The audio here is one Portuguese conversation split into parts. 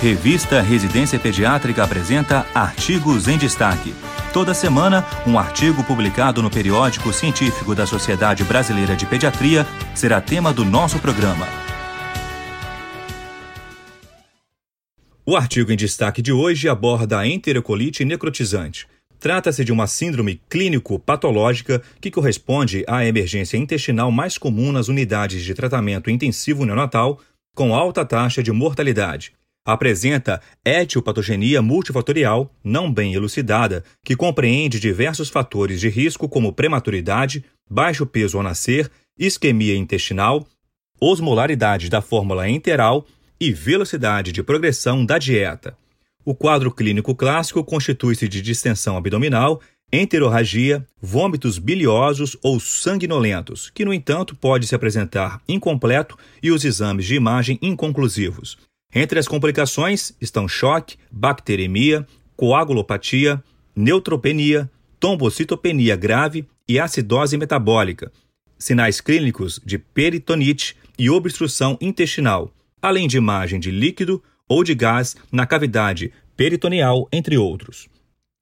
Revista Residência Pediátrica apresenta Artigos em Destaque. Toda semana, um artigo publicado no periódico científico da Sociedade Brasileira de Pediatria será tema do nosso programa. O artigo em destaque de hoje aborda a enterocolite necrotizante. Trata-se de uma síndrome clínico-patológica que corresponde à emergência intestinal mais comum nas unidades de tratamento intensivo neonatal, com alta taxa de mortalidade apresenta etiopatogenia multifatorial não bem elucidada, que compreende diversos fatores de risco como prematuridade, baixo peso ao nascer, isquemia intestinal, osmolaridade da fórmula enteral e velocidade de progressão da dieta. O quadro clínico clássico constitui-se de distensão abdominal, enterorragia, vômitos biliosos ou sanguinolentos, que, no entanto, pode se apresentar incompleto e os exames de imagem inconclusivos. Entre as complicações estão choque, bacteremia, coagulopatia, neutropenia, trombocitopenia grave e acidose metabólica, sinais clínicos de peritonite e obstrução intestinal, além de imagem de líquido ou de gás na cavidade peritoneal, entre outros.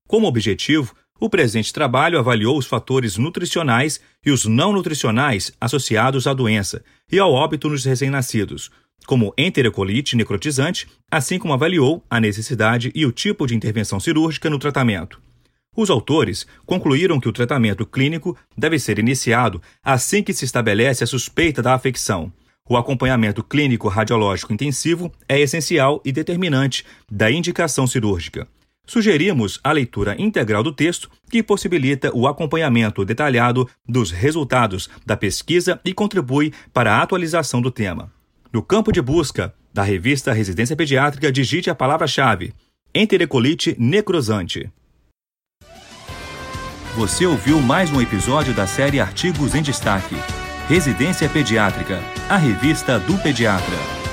Como objetivo, o presente trabalho avaliou os fatores nutricionais e os não nutricionais associados à doença e ao óbito nos recém-nascidos, como enterocolite necrotizante, assim como avaliou a necessidade e o tipo de intervenção cirúrgica no tratamento. Os autores concluíram que o tratamento clínico deve ser iniciado assim que se estabelece a suspeita da afecção. O acompanhamento clínico radiológico intensivo é essencial e determinante da indicação cirúrgica. Sugerimos a leitura integral do texto, que possibilita o acompanhamento detalhado dos resultados da pesquisa e contribui para a atualização do tema. No campo de busca da revista Residência Pediátrica, digite a palavra-chave: enterocolite necrosante. Você ouviu mais um episódio da série Artigos em Destaque. Residência Pediátrica, a revista do pediatra.